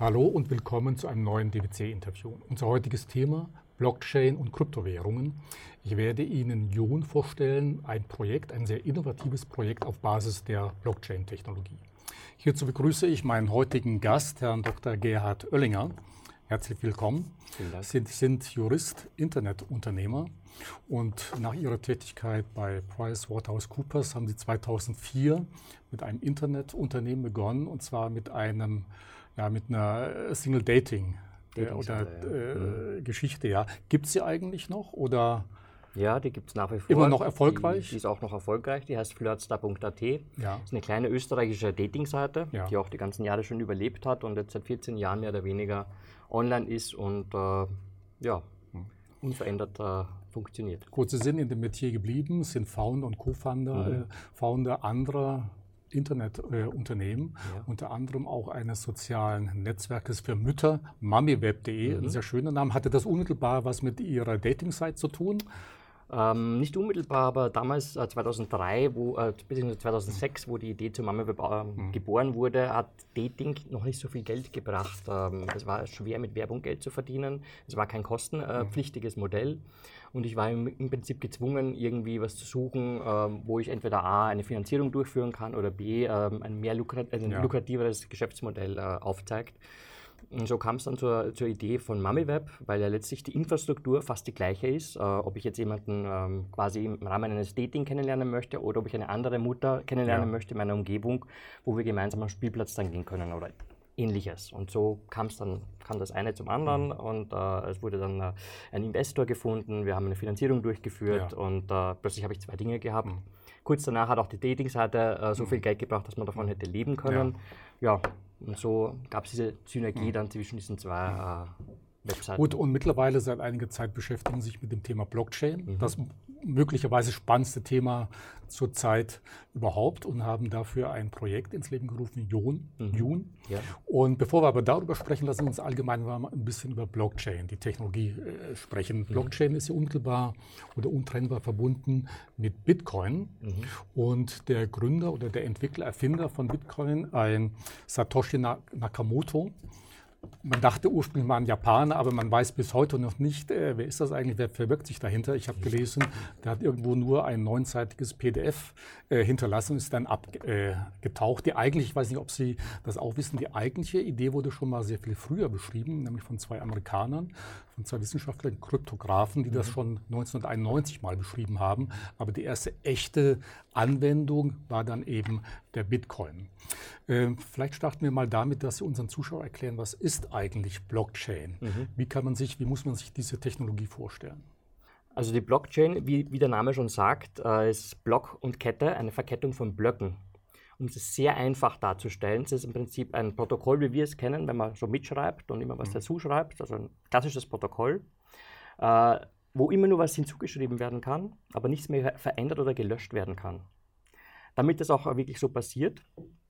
Hallo und willkommen zu einem neuen DWC-Interview. Unser heutiges Thema Blockchain und Kryptowährungen. Ich werde Ihnen Ion vorstellen, ein Projekt, ein sehr innovatives Projekt auf Basis der Blockchain-Technologie. Hierzu begrüße ich meinen heutigen Gast, Herrn Dr. Gerhard Oellinger. Herzlich willkommen. Vielen Dank. Sie sind Jurist, Internetunternehmer und nach Ihrer Tätigkeit bei PricewaterhouseCoopers haben Sie 2004 mit einem Internetunternehmen begonnen und zwar mit einem ja, mit einer Single Dating äh, oder äh, mhm. Geschichte. Ja, gibt es sie eigentlich noch oder? Ja, die gibt es nach wie vor. Immer noch erfolgreich? Die, die, ist auch noch erfolgreich. Die heißt flirtstar.at. Ja. ist eine kleine österreichische Dating-Seite, ja. die auch die ganzen Jahre schon überlebt hat und jetzt seit 14 Jahren mehr oder weniger online ist und äh, ja, hm. unverändert äh, funktioniert. Gut, Sie sind in dem Metier geblieben, sind Founder und Co-Founder mhm. äh, Founder anderer Internetunternehmen, äh, ja. unter anderem auch eines sozialen Netzwerkes für Mütter, mamiweb.de, mhm. ein sehr schöner Name. Hatte das unmittelbar was mit Ihrer Dating-Site zu tun? Ähm, nicht unmittelbar, aber damals äh, 2003, wo, äh, bzw. 2006, wo die Idee zur Mama äh, mhm. geboren wurde, hat Dating noch nicht so viel Geld gebracht. Ähm, es war schwer, mit Werbung Geld zu verdienen. Es war kein kostenpflichtiges mhm. Modell. Und ich war im, im, Prinzip gezwungen, irgendwie was zu suchen, ähm, wo ich entweder A, eine Finanzierung durchführen kann oder B, ähm, ein mehr lukrat ein ja. lukrativeres Geschäftsmodell äh, aufzeigt. Und so kam es dann zur, zur Idee von MamiWeb, weil ja letztlich die Infrastruktur fast die gleiche ist. Äh, ob ich jetzt jemanden ähm, quasi im Rahmen eines Dating kennenlernen möchte oder ob ich eine andere Mutter kennenlernen ja. möchte in meiner Umgebung, wo wir gemeinsam am Spielplatz dann gehen können oder ähnliches. Und so kam es dann, kam das eine zum anderen mhm. und äh, es wurde dann äh, ein Investor gefunden, wir haben eine Finanzierung durchgeführt ja. und äh, plötzlich habe ich zwei Dinge gehabt. Mhm. Kurz danach hat auch die Dating-Seite äh, so mhm. viel Geld gebracht, dass man davon mhm. hätte leben können. Ja, ja und so gab es diese Synergie mhm. dann zwischen diesen zwei äh, Webseiten. Gut, und mittlerweile seit einiger Zeit beschäftigen sich mit dem Thema Blockchain. Mhm. Das möglicherweise spannendste Thema zurzeit überhaupt und haben dafür ein Projekt ins Leben gerufen, Jon. Mhm. Jun. Ja. Und bevor wir aber darüber sprechen, lassen wir uns allgemein mal ein bisschen über Blockchain, die Technologie äh, sprechen. Mhm. Blockchain ist ja unmittelbar oder untrennbar verbunden mit Bitcoin. Mhm. Und der Gründer oder der Entwickler, Erfinder von Bitcoin, ein Satoshi Nakamoto, man dachte ursprünglich mal an Japaner, aber man weiß bis heute noch nicht, äh, wer ist das eigentlich, wer verbirgt sich dahinter. Ich habe gelesen, der hat irgendwo nur ein neunseitiges PDF äh, hinterlassen und ist dann abgetaucht. Äh, die eigentlich, ich weiß nicht, ob Sie das auch wissen, die eigentliche Idee wurde schon mal sehr viel früher beschrieben, nämlich von zwei Amerikanern, von zwei Wissenschaftlern, Kryptografen, die das mhm. schon 1991 mal beschrieben haben. Aber die erste echte Anwendung war dann eben der Bitcoin. Ähm, vielleicht starten wir mal damit, dass Sie unseren Zuschauern erklären, was ist eigentlich Blockchain? Mhm. Wie kann man sich, wie muss man sich diese Technologie vorstellen? Also die Blockchain, wie, wie der Name schon sagt, äh, ist Block und Kette, eine Verkettung von Blöcken. Um es sehr einfach darzustellen, es ist im Prinzip ein Protokoll, wie wir es kennen, wenn man so mitschreibt und immer was mhm. dazu schreibt, also ein klassisches Protokoll, äh, wo immer nur was hinzugeschrieben werden kann, aber nichts mehr verändert oder gelöscht werden kann. Damit das auch wirklich so passiert,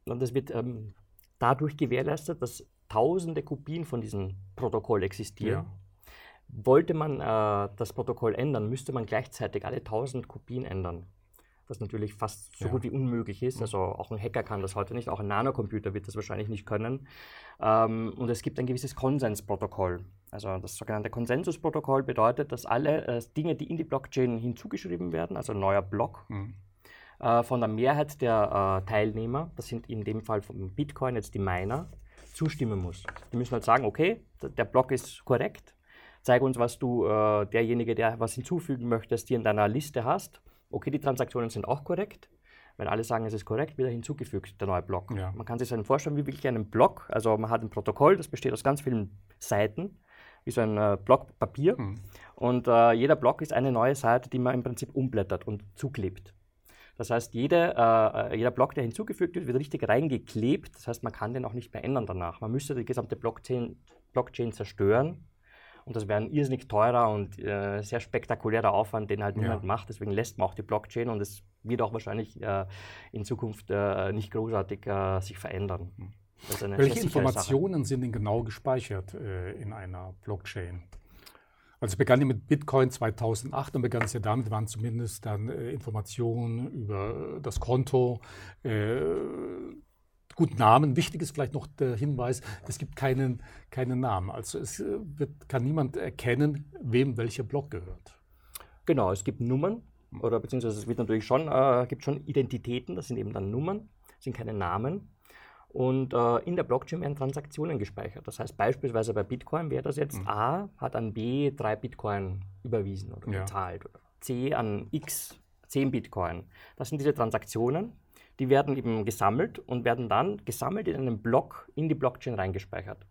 und das wird ähm, dadurch gewährleistet, dass tausende Kopien von diesem Protokoll existieren. Ja. Wollte man äh, das Protokoll ändern, müsste man gleichzeitig alle tausend Kopien ändern was natürlich fast so ja. gut wie unmöglich ist. Also auch ein Hacker kann das heute nicht, auch ein Nanocomputer wird das wahrscheinlich nicht können. Ähm, und es gibt ein gewisses Konsensprotokoll. Also das sogenannte Konsensusprotokoll bedeutet, dass alle äh, Dinge, die in die Blockchain hinzugeschrieben werden, also ein neuer Block, mhm. äh, von der Mehrheit der äh, Teilnehmer, das sind in dem Fall von Bitcoin jetzt die Miner, zustimmen muss. Die müssen halt sagen, okay, der Block ist korrekt, zeig uns, was du, äh, derjenige, der was hinzufügen möchtest, hier in deiner Liste hast okay, die Transaktionen sind auch korrekt. Wenn alle sagen, es ist korrekt, wird er hinzugefügt, der neue Block. Ja. Man kann sich dann vorstellen, wie wirklich einen Block, also man hat ein Protokoll, das besteht aus ganz vielen Seiten, wie so ein äh, Block Papier. Mhm. Und äh, jeder Block ist eine neue Seite, die man im Prinzip umblättert und zuklebt. Das heißt, jede, äh, jeder Block, der hinzugefügt wird, wird richtig reingeklebt. Das heißt, man kann den auch nicht mehr ändern danach. Man müsste die gesamte Blockchain, Blockchain zerstören und das wäre ein irrsinnig teurer und äh, sehr spektakulärer Aufwand, den halt niemand ja. macht. Deswegen lässt man auch die Blockchain und es wird auch wahrscheinlich äh, in Zukunft äh, nicht großartig äh, sich verändern. Hm. Welche Informationen sind denn genau gespeichert äh, in einer Blockchain? Also es begann ja mit Bitcoin 2008 und begann es ja damit, waren zumindest dann äh, Informationen über das Konto, Gut, Namen. Wichtig ist vielleicht noch der Hinweis, es gibt keinen, keinen Namen. Also es äh, wird, kann niemand erkennen, wem welcher Block gehört. Genau, es gibt Nummern, oder beziehungsweise es wird natürlich schon, äh, gibt schon Identitäten, das sind eben dann Nummern, sind keine Namen. Und äh, in der Blockchain werden Transaktionen gespeichert. Das heißt beispielsweise bei Bitcoin wäre das jetzt mhm. A hat an B drei Bitcoin überwiesen oder ja. gezahlt. Oder C an X 10 Bitcoin. Das sind diese Transaktionen, die werden eben gesammelt und werden dann gesammelt in einen Block in die Blockchain reingespeichert.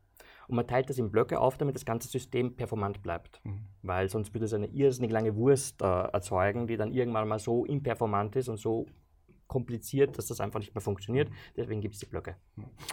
Und man teilt das in Blöcke auf, damit das ganze System performant bleibt. Mhm. Weil sonst würde es eine irrsinnig lange Wurst äh, erzeugen, die dann irgendwann mal so imperformant ist und so kompliziert, dass das einfach nicht mehr funktioniert. Deswegen gibt es die Blöcke.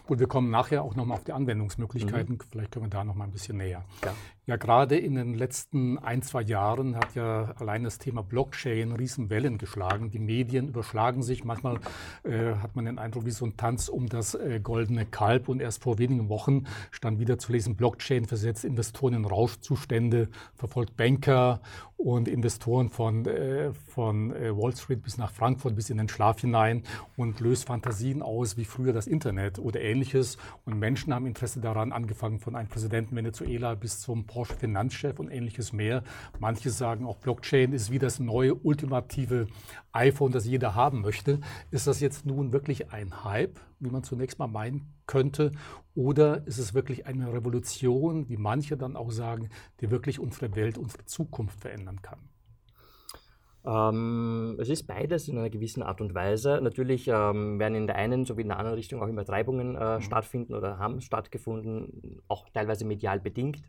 Gut, wir kommen nachher auch nochmal auf die Anwendungsmöglichkeiten. Mhm. Vielleicht können wir da nochmal ein bisschen näher. Ja. ja, gerade in den letzten ein, zwei Jahren hat ja allein das Thema Blockchain Riesenwellen geschlagen. Die Medien überschlagen sich. Manchmal äh, hat man den Eindruck, wie so ein Tanz um das äh, goldene Kalb. Und erst vor wenigen Wochen stand wieder zu lesen, Blockchain versetzt Investoren in Rauschzustände, verfolgt Banker und Investoren von, äh, von äh, Wall Street bis nach Frankfurt bis in den Schlaf hinein und löst Fantasien aus wie früher das Internet oder ähnliches. Und Menschen haben Interesse daran, angefangen von einem Präsidenten Venezuela bis zum Porsche Finanzchef und ähnliches mehr. Manche sagen auch, Blockchain ist wie das neue ultimative iPhone, das jeder haben möchte. Ist das jetzt nun wirklich ein Hype, wie man zunächst mal meinen könnte? Oder ist es wirklich eine Revolution, wie manche dann auch sagen, die wirklich unsere Welt, unsere Zukunft verändern kann? Ähm, es ist beides in einer gewissen Art und Weise. Natürlich ähm, werden in der einen sowie in der anderen Richtung auch Übertreibungen äh, mhm. stattfinden oder haben stattgefunden, auch teilweise medial bedingt.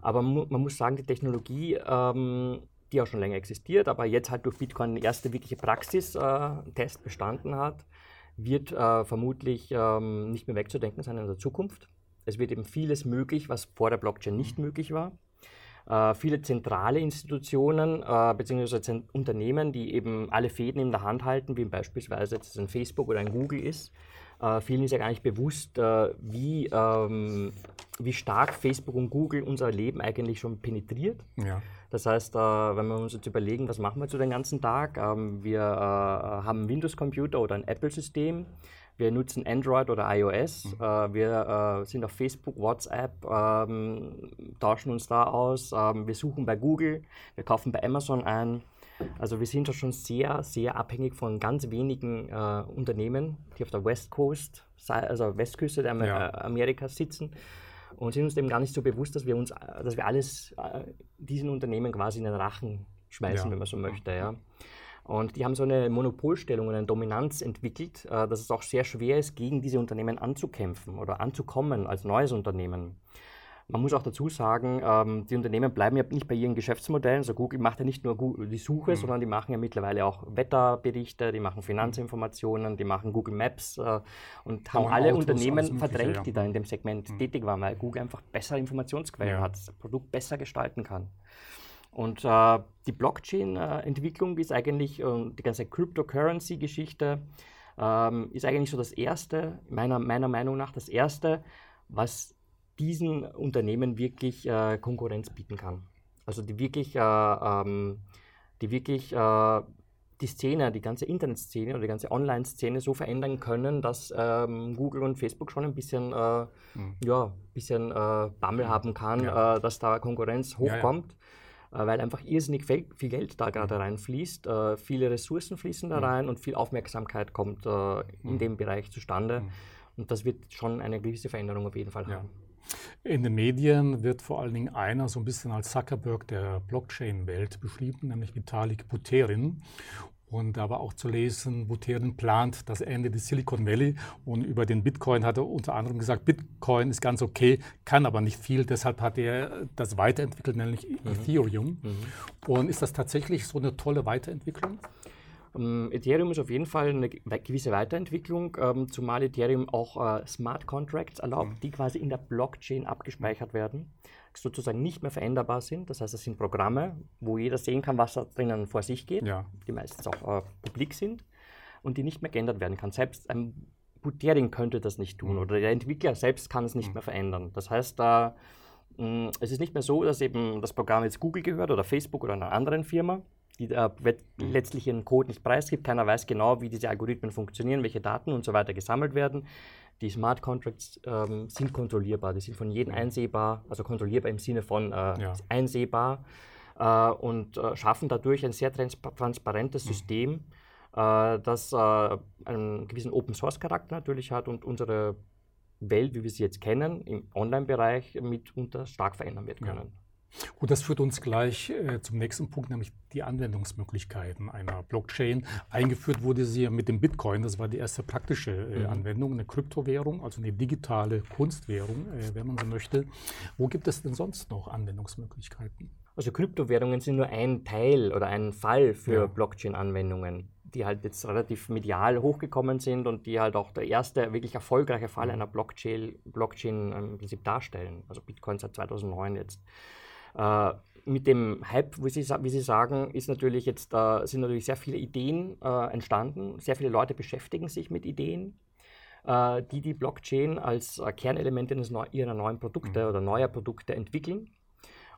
Aber mu man muss sagen, die Technologie, ähm, die auch schon länger existiert, aber jetzt halt durch Bitcoin eine erste wirkliche Praxistest äh, bestanden hat, wird äh, vermutlich ähm, nicht mehr wegzudenken sein in der Zukunft. Es wird eben vieles möglich, was vor der Blockchain nicht mhm. möglich war. Äh, viele zentrale Institutionen äh, bzw. Unternehmen, die eben alle Fäden in der Hand halten, wie beispielsweise jetzt ein Facebook oder ein Google ist. Äh, vielen ist ja gar nicht bewusst, äh, wie, ähm, wie stark Facebook und Google unser Leben eigentlich schon penetriert. Ja. Das heißt, äh, wenn wir uns jetzt überlegen, was machen wir zu den ganzen Tag, ähm, wir äh, haben einen Windows-Computer oder ein Apple-System. Wir nutzen Android oder iOS. Mhm. Äh, wir äh, sind auf Facebook, WhatsApp, ähm, tauschen uns da aus. Ähm, wir suchen bei Google, wir kaufen bei Amazon ein. Also wir sind da schon sehr, sehr abhängig von ganz wenigen äh, Unternehmen, die auf der West Coast, also Westküste der Amer ja. Äh, Amerikas sitzen und sind uns eben gar nicht so bewusst, dass wir uns, dass wir alles äh, diesen Unternehmen quasi in den Rachen schmeißen, ja. wenn man so möchte. Ja. Und die haben so eine Monopolstellung und eine Dominanz entwickelt, äh, dass es auch sehr schwer ist, gegen diese Unternehmen anzukämpfen oder anzukommen als neues Unternehmen. Man muss auch dazu sagen, ähm, die Unternehmen bleiben ja nicht bei ihren Geschäftsmodellen. Also Google macht ja nicht nur die Suche, mhm. sondern die machen ja mittlerweile auch Wetterberichte, die machen Finanzinformationen, die machen Google Maps äh, und haben alle Autos, Unternehmen verdrängt, ja. die da in dem Segment mhm. tätig waren, weil Google einfach bessere Informationsquellen ja. hat, das Produkt besser gestalten kann. Und äh, die Blockchain-Entwicklung ist eigentlich, äh, die ganze Cryptocurrency-Geschichte ähm, ist eigentlich so das Erste, meiner, meiner Meinung nach das Erste, was diesen Unternehmen wirklich äh, Konkurrenz bieten kann. Also die wirklich, äh, ähm, die wirklich äh, die Szene, die ganze Internetszene oder die ganze Online-Szene so verändern können, dass ähm, Google und Facebook schon ein bisschen, äh, mhm. ja, bisschen äh, Bammel haben kann, ja. äh, dass da Konkurrenz hochkommt. Ja, ja. Äh, weil einfach irrsinnig viel, Geld da gerade mhm. reinfließt, äh, viele Ressourcen fließen da mhm. rein und viel Aufmerksamkeit kommt äh, in mhm. dem Bereich zustande. Und das wird schon eine gewisse Veränderung auf jeden Fall haben. In den Medien wird vor allen Dingen einer so ein bisschen als Zuckerberg der Blockchain-Welt beschrieben, nämlich Vitalik Buterin. Und da war auch zu lesen, Buterin plant das Ende des Silicon Valley. Und über den Bitcoin hat er unter anderem gesagt, Bitcoin ist ganz okay, kann aber nicht viel. Deshalb hat er das weiterentwickelt, nämlich mhm. Ethereum. Mhm. Und ist das tatsächlich so eine tolle Weiterentwicklung? Ähm, Ethereum ist auf jeden Fall eine gewisse Weiterentwicklung, ähm, zumal Ethereum auch äh, Smart Contracts erlaubt, mhm. die quasi in der Blockchain abgespeichert werden sozusagen nicht mehr veränderbar sind. Das heißt, es sind Programme, wo jeder sehen kann, was da drinnen vor sich geht, ja. die meistens auch äh, publik sind und die nicht mehr geändert werden kann. Selbst ein Buterin könnte das nicht tun mhm. oder der Entwickler selbst kann es nicht mhm. mehr verändern. Das heißt, äh, mh, es ist nicht mehr so, dass eben das Programm jetzt Google gehört oder Facebook oder einer anderen Firma, die äh, mhm. letztlich ihren Code nicht preisgibt. Keiner weiß genau, wie diese Algorithmen funktionieren, welche Daten und so weiter gesammelt werden. Die Smart Contracts ähm, sind kontrollierbar, die sind von jedem einsehbar, also kontrollierbar im Sinne von äh, ja. einsehbar äh, und äh, schaffen dadurch ein sehr trans transparentes mhm. System, äh, das äh, einen gewissen Open-Source-Charakter natürlich hat und unsere Welt, wie wir sie jetzt kennen, im Online-Bereich mitunter stark verändern wird können. Ja. Gut, das führt uns gleich äh, zum nächsten Punkt, nämlich die Anwendungsmöglichkeiten einer Blockchain. Eingeführt wurde sie ja mit dem Bitcoin, das war die erste praktische äh, mhm. Anwendung, eine Kryptowährung, also eine digitale Kunstwährung, äh, wenn man so möchte. Wo gibt es denn sonst noch Anwendungsmöglichkeiten? Also Kryptowährungen sind nur ein Teil oder ein Fall für ja. Blockchain-Anwendungen die halt jetzt relativ medial hochgekommen sind und die halt auch der erste wirklich erfolgreiche Fall mhm. einer Blockchain, Blockchain im Prinzip darstellen. Also Bitcoin seit 2009 jetzt. Äh, mit dem Hype, wie Sie, wie Sie sagen, ist natürlich jetzt, äh, sind natürlich sehr viele Ideen äh, entstanden. Sehr viele Leute beschäftigen sich mit Ideen, äh, die die Blockchain als äh, Kernelement ihrer neuen Produkte mhm. oder neuer Produkte entwickeln.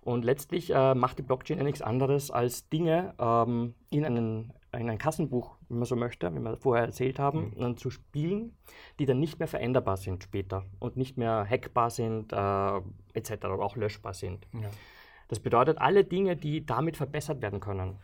Und letztlich äh, macht die Blockchain ja nichts anderes, als Dinge ähm, in, einen, in ein Kassenbuch, wenn man so möchte, wie wir vorher erzählt haben, mhm. zu spielen, die dann nicht mehr veränderbar sind später und nicht mehr hackbar sind etc. oder auch löschbar sind. Ja. Das bedeutet, alle Dinge, die damit verbessert werden können,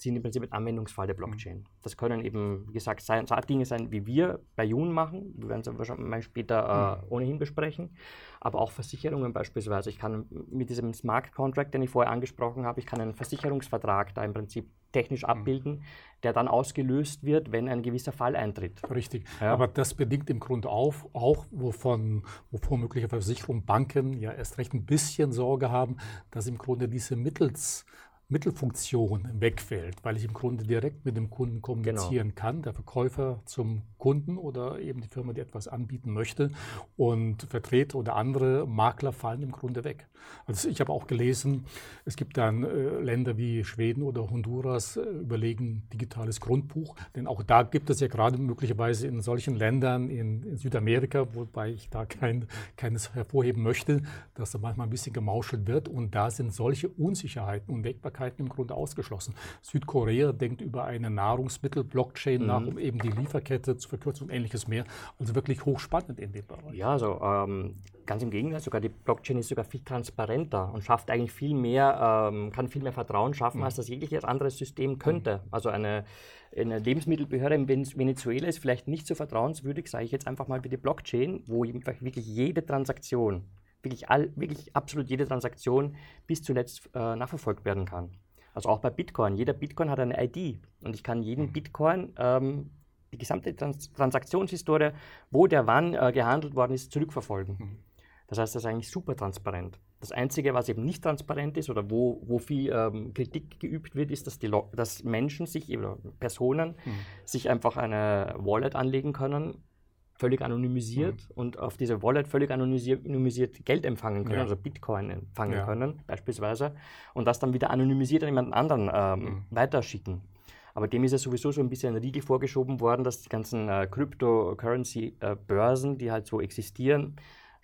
sind im Prinzip ein Anwendungsfall der mhm. Blockchain. Das können eben, wie gesagt, sein, Dinge sein, wie wir bei Jun machen. Wir werden es wahrscheinlich später äh, mhm. ohnehin besprechen. Aber auch Versicherungen beispielsweise. Ich kann mit diesem Smart Contract, den ich vorher angesprochen habe, ich kann einen Versicherungsvertrag da im Prinzip technisch mhm. abbilden, der dann ausgelöst wird, wenn ein gewisser Fall eintritt. Richtig. Ja. Aber das bedingt im Grunde auf, auch, wovon, wovor mögliche Versicherungen, Banken ja erst recht ein bisschen Sorge haben, dass im Grunde diese mittels Mittelfunktion wegfällt, weil ich im Grunde direkt mit dem Kunden kommunizieren genau. kann, der Verkäufer zum Kunden oder eben die Firma, die etwas anbieten möchte und Vertreter oder andere Makler fallen im Grunde weg. Also ich habe auch gelesen, es gibt dann äh, Länder wie Schweden oder Honduras äh, überlegen digitales Grundbuch, denn auch da gibt es ja gerade möglicherweise in solchen Ländern in, in Südamerika, wobei ich da kein, keines hervorheben möchte, dass da manchmal ein bisschen gemauschelt wird und da sind solche Unsicherheiten und Wegbarkeiten Verfügbarkeiten im Grunde ausgeschlossen. Südkorea denkt über eine Nahrungsmittel-Blockchain mhm. nach, um eben die Lieferkette zu verkürzen und ähnliches mehr. Also wirklich hochspannend in dem Bereich. Ja, also ähm, ganz im Gegenteil, sogar die Blockchain ist sogar viel transparenter und schafft eigentlich viel mehr, ähm, kann viel mehr Vertrauen schaffen, mhm. als das jegliches anderes System könnte. Mhm. Also eine, eine Lebensmittelbehörde in Venezuela ist vielleicht nicht so vertrauenswürdig, sage ich jetzt einfach mal wie die Blockchain, wo wirklich jede Transaktion wirklich, all, wirklich absolut jede Transaktion bis zuletzt äh, nachverfolgt werden kann. Also auch bei Bitcoin. Jeder Bitcoin hat eine ID und ich kann jeden mhm. Bitcoin, ähm, die gesamte Trans Transaktionshistorie, wo der wann äh, gehandelt worden ist, zurückverfolgen. Mhm. Das heißt, das ist eigentlich super transparent. Das Einzige, was eben nicht transparent ist oder wo, wo viel ähm, Kritik geübt wird, ist, dass, die dass Menschen sich oder Personen mhm. sich einfach eine Wallet anlegen können, völlig anonymisiert mhm. und auf diese Wallet völlig anonymisiert, Geld empfangen können, ja. also Bitcoin empfangen ja. können beispielsweise und das dann wieder anonymisiert an jemand anderen ähm, mhm. weiterschicken. Aber dem ist ja sowieso so ein bisschen ein Riegel vorgeschoben worden, dass die ganzen äh, Cryptocurrency-Börsen, äh, die halt so existieren,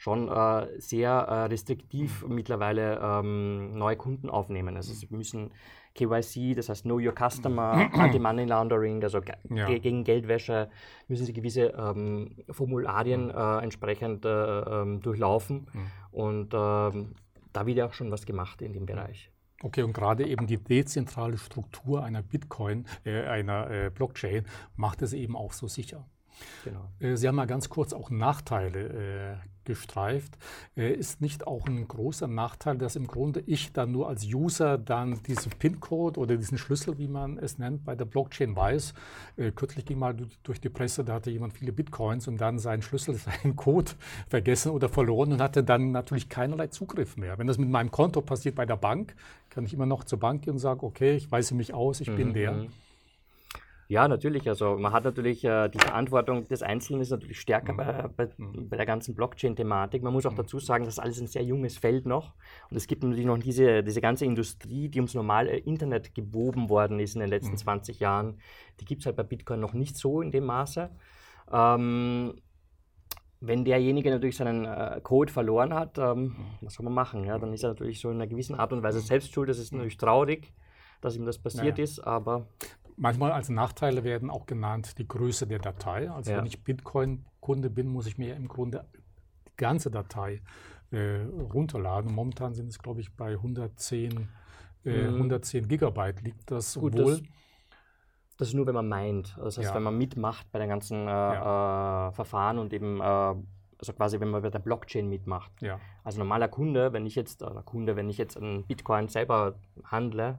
schon äh, sehr äh, restriktiv mittlerweile ähm, neue Kunden aufnehmen. Also sie müssen KYC, das heißt Know Your Customer, Anti-Money Laundering, also ja. gegen Geldwäsche, müssen sie gewisse ähm, Formularien mhm. äh, entsprechend äh, ähm, durchlaufen. Mhm. Und ähm, da wird ja auch schon was gemacht in dem Bereich. Okay, und gerade eben die dezentrale Struktur einer Bitcoin, äh, einer äh, Blockchain, macht es eben auch so sicher. Genau. Sie haben mal ganz kurz auch Nachteile äh, gestreift. Äh, ist nicht auch ein großer Nachteil, dass im Grunde ich dann nur als User dann diesen PIN-Code oder diesen Schlüssel, wie man es nennt, bei der Blockchain weiß. Äh, kürzlich ging mal durch die Presse, da hatte jemand viele Bitcoins und dann seinen Schlüssel, seinen Code vergessen oder verloren und hatte dann natürlich keinerlei Zugriff mehr. Wenn das mit meinem Konto passiert bei der Bank, kann ich immer noch zur Bank gehen und sagen, okay, ich weise mich aus, ich mhm. bin der. Mhm. Ja, natürlich. Also man hat natürlich äh, die Verantwortung des Einzelnen ist natürlich stärker mhm. bei, bei, mhm. bei, der ganzen Blockchain-Thematik. Man muss auch mhm. dazu sagen, das ist alles ein sehr junges Feld noch. Und es gibt natürlich noch diese, diese ganze Industrie, die ums normale Internet gewoben worden ist in den letzten mhm. 20 Jahren. Die gibt es halt bei Bitcoin noch nicht so in dem Maße. Ähm, wenn derjenige natürlich seinen äh, Code verloren hat, ähm, mhm. was soll man machen? Ja? Dann ist er natürlich so in einer gewissen Art und Weise selbst schuld. Das ist natürlich traurig, dass ihm das passiert naja. ist, aber Manchmal als Nachteile werden auch genannt die Größe der Datei. Also ja. wenn ich Bitcoin-Kunde bin, muss ich mir im Grunde die ganze Datei äh, runterladen. Momentan sind es, glaube ich, bei 110, äh, mhm. 110 Gigabyte liegt das. Gut, obwohl das, das ist nur, wenn man meint. Das heißt, ja. wenn man mitmacht bei den ganzen äh, ja. Äh, Verfahren und eben äh, also quasi, wenn man bei der Blockchain mitmacht. Ja. Also normaler Kunde, wenn ich jetzt, oder Kunde, wenn ich jetzt einen Bitcoin selber handle,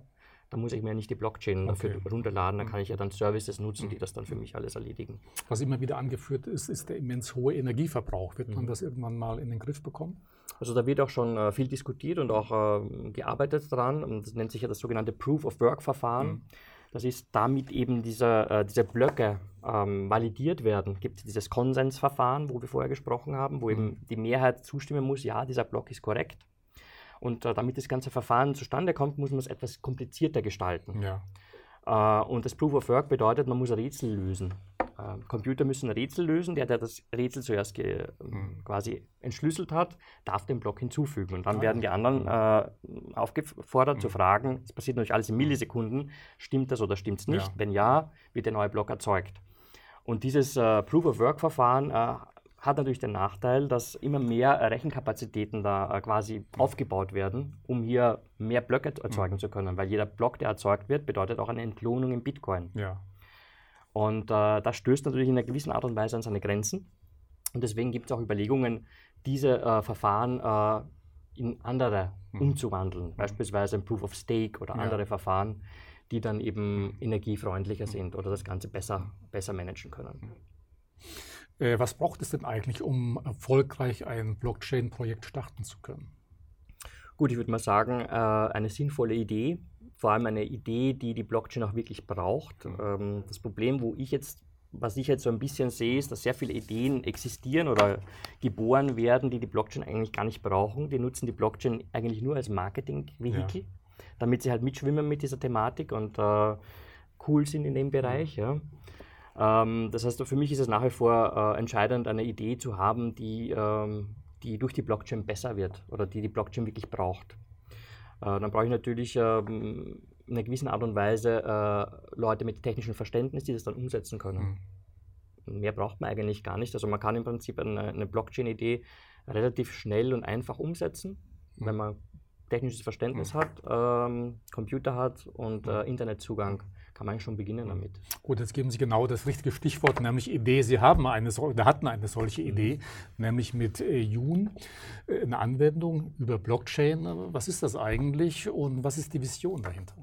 dann muss ich mir nicht die Blockchain okay. dafür runterladen, dann mhm. kann ich ja dann Services nutzen, die mhm. das dann für mich alles erledigen. Was immer wieder angeführt ist, ist der immens hohe Energieverbrauch. Wird man mhm. das irgendwann mal in den Griff bekommen? Also da wird auch schon äh, viel diskutiert und auch äh, gearbeitet dran. Und das nennt sich ja das sogenannte Proof of Work Verfahren. Mhm. Das ist damit eben diese, äh, diese Blöcke ähm, validiert werden. Es gibt dieses Konsensverfahren, wo wir vorher gesprochen haben, wo mhm. eben die Mehrheit zustimmen muss, ja, dieser Block ist korrekt. Und äh, damit das ganze Verfahren zustande kommt, muss man es etwas komplizierter gestalten. Ja. Äh, und das Proof of Work bedeutet, man muss Rätsel lösen. Äh, Computer müssen Rätsel lösen. Der, der das Rätsel zuerst mhm. quasi entschlüsselt hat, darf den Block hinzufügen. Und dann ah, werden die anderen äh, aufgefordert mhm. zu fragen, es passiert natürlich alles in Millisekunden, stimmt das oder stimmt es nicht? Ja. Wenn ja, wird der neue Block erzeugt. Und dieses äh, Proof of Work-Verfahren äh, hat natürlich den Nachteil, dass immer mehr Rechenkapazitäten da äh, quasi mhm. aufgebaut werden, um hier mehr Blöcke erzeugen mhm. zu können, weil jeder Block, der erzeugt wird, bedeutet auch eine Entlohnung in Bitcoin. Ja. Und äh, das stößt natürlich in einer gewissen Art und Weise an seine Grenzen. Und deswegen gibt es auch Überlegungen, diese äh, Verfahren äh, in andere mhm. umzuwandeln, mhm. beispielsweise ein Proof of Stake oder andere ja. Verfahren, die dann eben mhm. energiefreundlicher sind oder das Ganze besser, besser managen können. Äh, was braucht es denn eigentlich, um erfolgreich ein Blockchain-Projekt starten zu können? Gut, ich würde mal sagen, äh, eine sinnvolle Idee, vor allem eine Idee, die die Blockchain auch wirklich braucht. Mhm. Ähm, das Problem, wo ich jetzt, was ich jetzt so ein bisschen sehe, ist, dass sehr viele Ideen existieren oder geboren werden, die die Blockchain eigentlich gar nicht brauchen. Die nutzen die Blockchain eigentlich nur als Marketing-Vehikel, ja. damit sie halt mitschwimmen mit dieser Thematik und äh, cool sind in dem Bereich. Mhm. Ja. Ähm, das heißt, für mich ist es nach wie vor äh, entscheidend, eine Idee zu haben, die, ähm, die durch die Blockchain besser wird oder die die Blockchain wirklich braucht. Äh, dann brauche ich natürlich ähm, in einer gewissen Art und Weise äh, Leute mit technischem Verständnis, die das dann umsetzen können. Mhm. Mehr braucht man eigentlich gar nicht. Also man kann im Prinzip eine, Blockchain-Idee relativ schnell und einfach umsetzen, mhm. wenn man technisches Verständnis mhm. hat, Computer hat und äh, Internetzugang kann man schon beginnen damit. Gut, jetzt geben Sie genau das richtige Stichwort, nämlich Idee. Sie haben eine, oder hatten eine solche mhm. Idee, nämlich mit äh, Jun, äh, eine Anwendung über Blockchain. Was ist das eigentlich und was ist die Vision dahinter?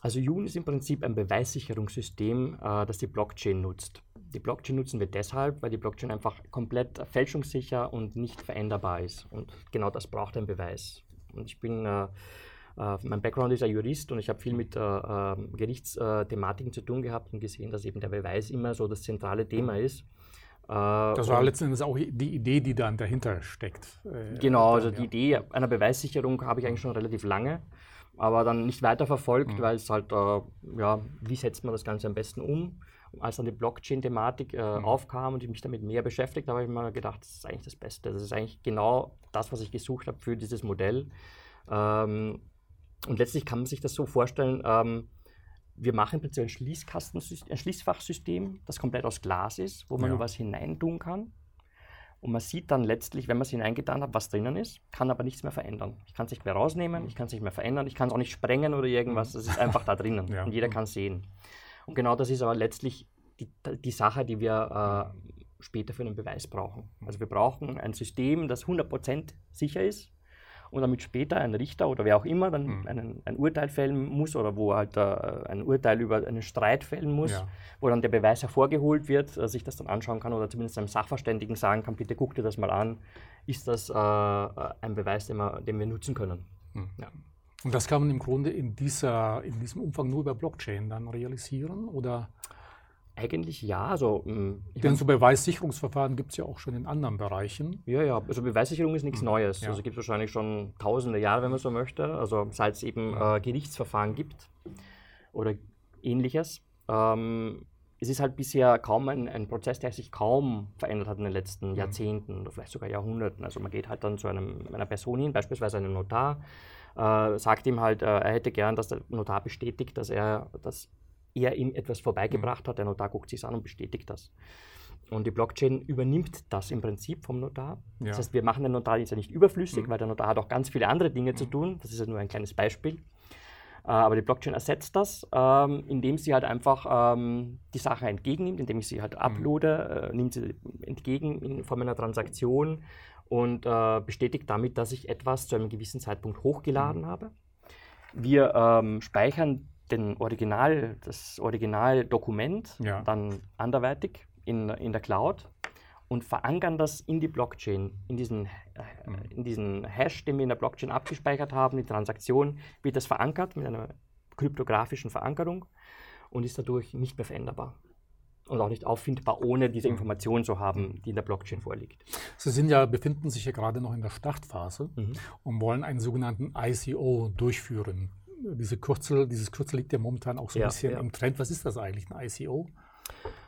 Also Jun ist im Prinzip ein Beweissicherungssystem, äh, das die Blockchain nutzt. Die Blockchain nutzen wir deshalb, weil die Blockchain einfach komplett fälschungssicher und nicht veränderbar ist. Und genau das braucht ein Beweis. Und ich bin äh, mein Background ist ein Jurist und ich habe viel mit uh, uh, Gerichtsthematiken zu tun gehabt und gesehen, dass eben der Beweis immer so das zentrale Thema mhm. ist. das war letzten Endes auch die Idee, die dann dahinter steckt. Äh, genau, also die Idee einer Beweissicherung habe ich eigentlich schon relativ lange, aber dann nicht weiter verfolgt, mhm. weil es halt, äh, ja, wie setzt man das Ganze am besten um? als dann die Blockchain-Thematik äh, mhm. aufkam und ich mich damit mehr beschäftigt habe, habe ich mir gedacht, das ist eigentlich das Beste. Das ist eigentlich genau das, was ich gesucht habe für dieses Modell. Ähm, und letztlich kann man sich das so vorstellen, ähm, wir machen plötzlich ein, Schließkastensystem, ein Schließfachsystem, das komplett aus Glas ist, wo man ja. nur was hineintun kann. Und man sieht dann letztlich, wenn man es hineingetan hat, was drinnen ist, kann aber nichts mehr verändern. Ich kann es nicht mehr rausnehmen, ich kann es nicht mehr verändern, ich kann es auch nicht sprengen oder irgendwas. Es ist einfach da drinnen ja. und jeder kann es sehen. Und genau das ist aber letztlich die, die Sache, die wir äh, später für einen Beweis brauchen. Also wir brauchen ein System, das 100% sicher ist, und damit später ein Richter oder wer auch immer dann mhm. einen, ein Urteil fällen muss oder wo halt äh, ein Urteil über einen Streit fällen muss, ja. wo dann der Beweis hervorgeholt wird, äh, sich das dann anschauen kann oder zumindest einem Sachverständigen sagen kann, bitte guck dir das mal an, ist das äh, ein Beweis, den wir, den wir nutzen können. Mhm. Ja. Und das kann man im Grunde in, dieser, in diesem Umfang nur über Blockchain dann realisieren oder? Eigentlich ja. Also, hm, Denn so Beweissicherungsverfahren gibt es ja auch schon in anderen Bereichen. Ja, ja. Also Beweissicherung ist nichts hm. Neues. Ja. Also gibt es wahrscheinlich schon tausende Jahre, wenn man so möchte. Also seit es eben äh, Gerichtsverfahren gibt oder ähnliches. Ähm, es ist halt bisher kaum ein, ein, Prozess, der sich kaum verändert hat in den letzten mhm. Jahrzehnten oder vielleicht sogar Jahrhunderten. Also man geht halt dann zu einem, einer Person hin, beispielsweise einem Notar, äh, sagt ihm halt, äh, er hätte gern, dass der Notar bestätigt, dass er das er ihm etwas vorbeigebracht mhm. hat. Der Notar guckt sich an und bestätigt das. Und die Blockchain übernimmt das im Prinzip vom Notar. Ja. Das heißt, wir machen den Notar jetzt ja nicht überflüssig, mhm. weil der Notar hat auch ganz viele andere Dinge mhm. zu tun. Das ist ja nur ein kleines Beispiel. Äh, aber die Blockchain ersetzt das, ähm, indem sie halt einfach ähm, die Sache entgegennimmt, indem ich sie halt mhm. uploade, äh, nimmt sie entgegen in Form einer Transaktion und äh, bestätigt damit, dass ich etwas zu einem gewissen Zeitpunkt hochgeladen mhm. habe. Wir ähm, speichern den Original, das Originaldokument ja. dann anderweitig in, in der Cloud und verankern das in die Blockchain, in diesen, äh, mhm. in diesen Hash, den wir in der Blockchain abgespeichert haben, die Transaktion, wird das verankert mit einer kryptografischen Verankerung und ist dadurch nicht mehr veränderbar und auch nicht auffindbar, ohne diese mhm. Information zu haben, die in der Blockchain vorliegt. Sie sind ja, befinden sich ja gerade noch in der Startphase mhm. und wollen einen sogenannten ICO durchführen. Diese Kürzel, dieses Kürzel liegt ja momentan auch so ein ja, bisschen ja. im Trend. Was ist das eigentlich, ein ICO?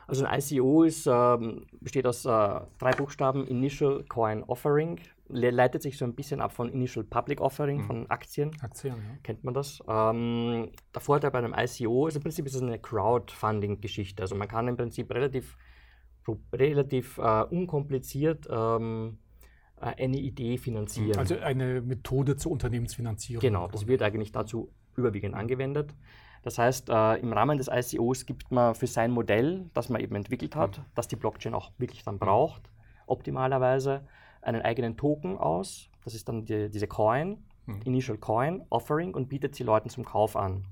Also ein ICO ist, ähm, besteht aus äh, drei Buchstaben, Initial Coin Offering, Le leitet sich so ein bisschen ab von Initial Public Offering, mhm. von Aktien. Aktien, ja. Kennt man das? Ähm, der Vorteil bei einem ICO ist im Prinzip ist es eine Crowdfunding-Geschichte. Also man kann im Prinzip relativ, relativ äh, unkompliziert ähm, äh, eine Idee finanzieren. Also eine Methode zur Unternehmensfinanzierung. Genau, das wird eigentlich dazu überwiegend angewendet. Das heißt, äh, im Rahmen des ICOs gibt man für sein Modell, das man eben entwickelt hat, mhm. das die Blockchain auch wirklich dann braucht, optimalerweise einen eigenen Token aus. Das ist dann die, diese Coin, mhm. Initial Coin Offering und bietet sie Leuten zum Kauf an.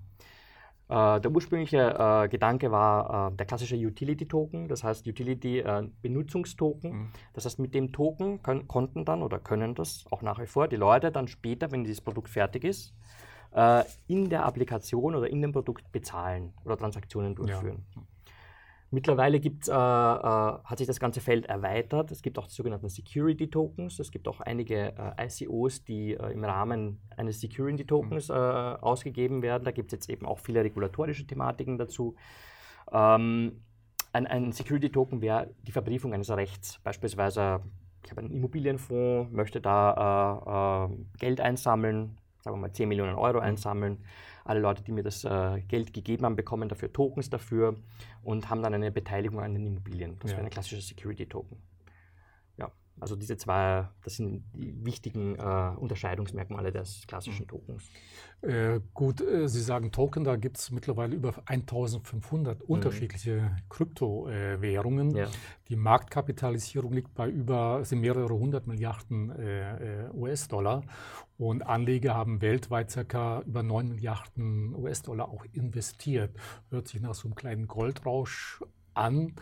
Äh, der ursprüngliche äh, Gedanke war äh, der klassische Utility-Token, das heißt Utility-Benutzungstoken. Äh, mhm. Das heißt, mit dem Token können, konnten dann oder können das auch nach wie vor die Leute dann später, wenn dieses Produkt fertig ist, äh, in der Applikation oder in dem Produkt bezahlen oder Transaktionen durchführen. Ja. Mittlerweile gibt's, äh, äh, hat sich das ganze Feld erweitert. Es gibt auch die sogenannten Security Tokens. Es gibt auch einige äh, ICOs, die äh, im Rahmen eines Security Tokens mhm. Äh, ausgegeben werden. Da gibt es jetzt eben auch viele regulatorische Thematiken dazu. Ähm, ein, ein Security Token wäre die Verbriefung eines Rechts. Beispielsweise, ich habe einen Immobilienfonds, möchte da äh, Geld einsammeln, sagen wir mal 10 Millionen Euro einsammeln. Alle Leute, die mir das äh, Geld gegeben haben, bekommen dafür Tokens dafür und haben dann eine Beteiligung an den Immobilien. Das ja. wäre ein klassischer Security-Token. Also diese zwei, das sind die wichtigen äh, Unterscheidungsmerkmale des klassischen mhm. Tokens. Äh, gut, äh, Sie sagen Token, da gibt es mittlerweile über 1500 mhm. unterschiedliche Kryptowährungen. Ja. Die Marktkapitalisierung liegt bei über, sind mehrere hundert Milliarden äh, äh US-Dollar und Anleger haben weltweit ca. über 9 Milliarden US-Dollar auch investiert. Hört sich nach so einem kleinen Goldrausch an.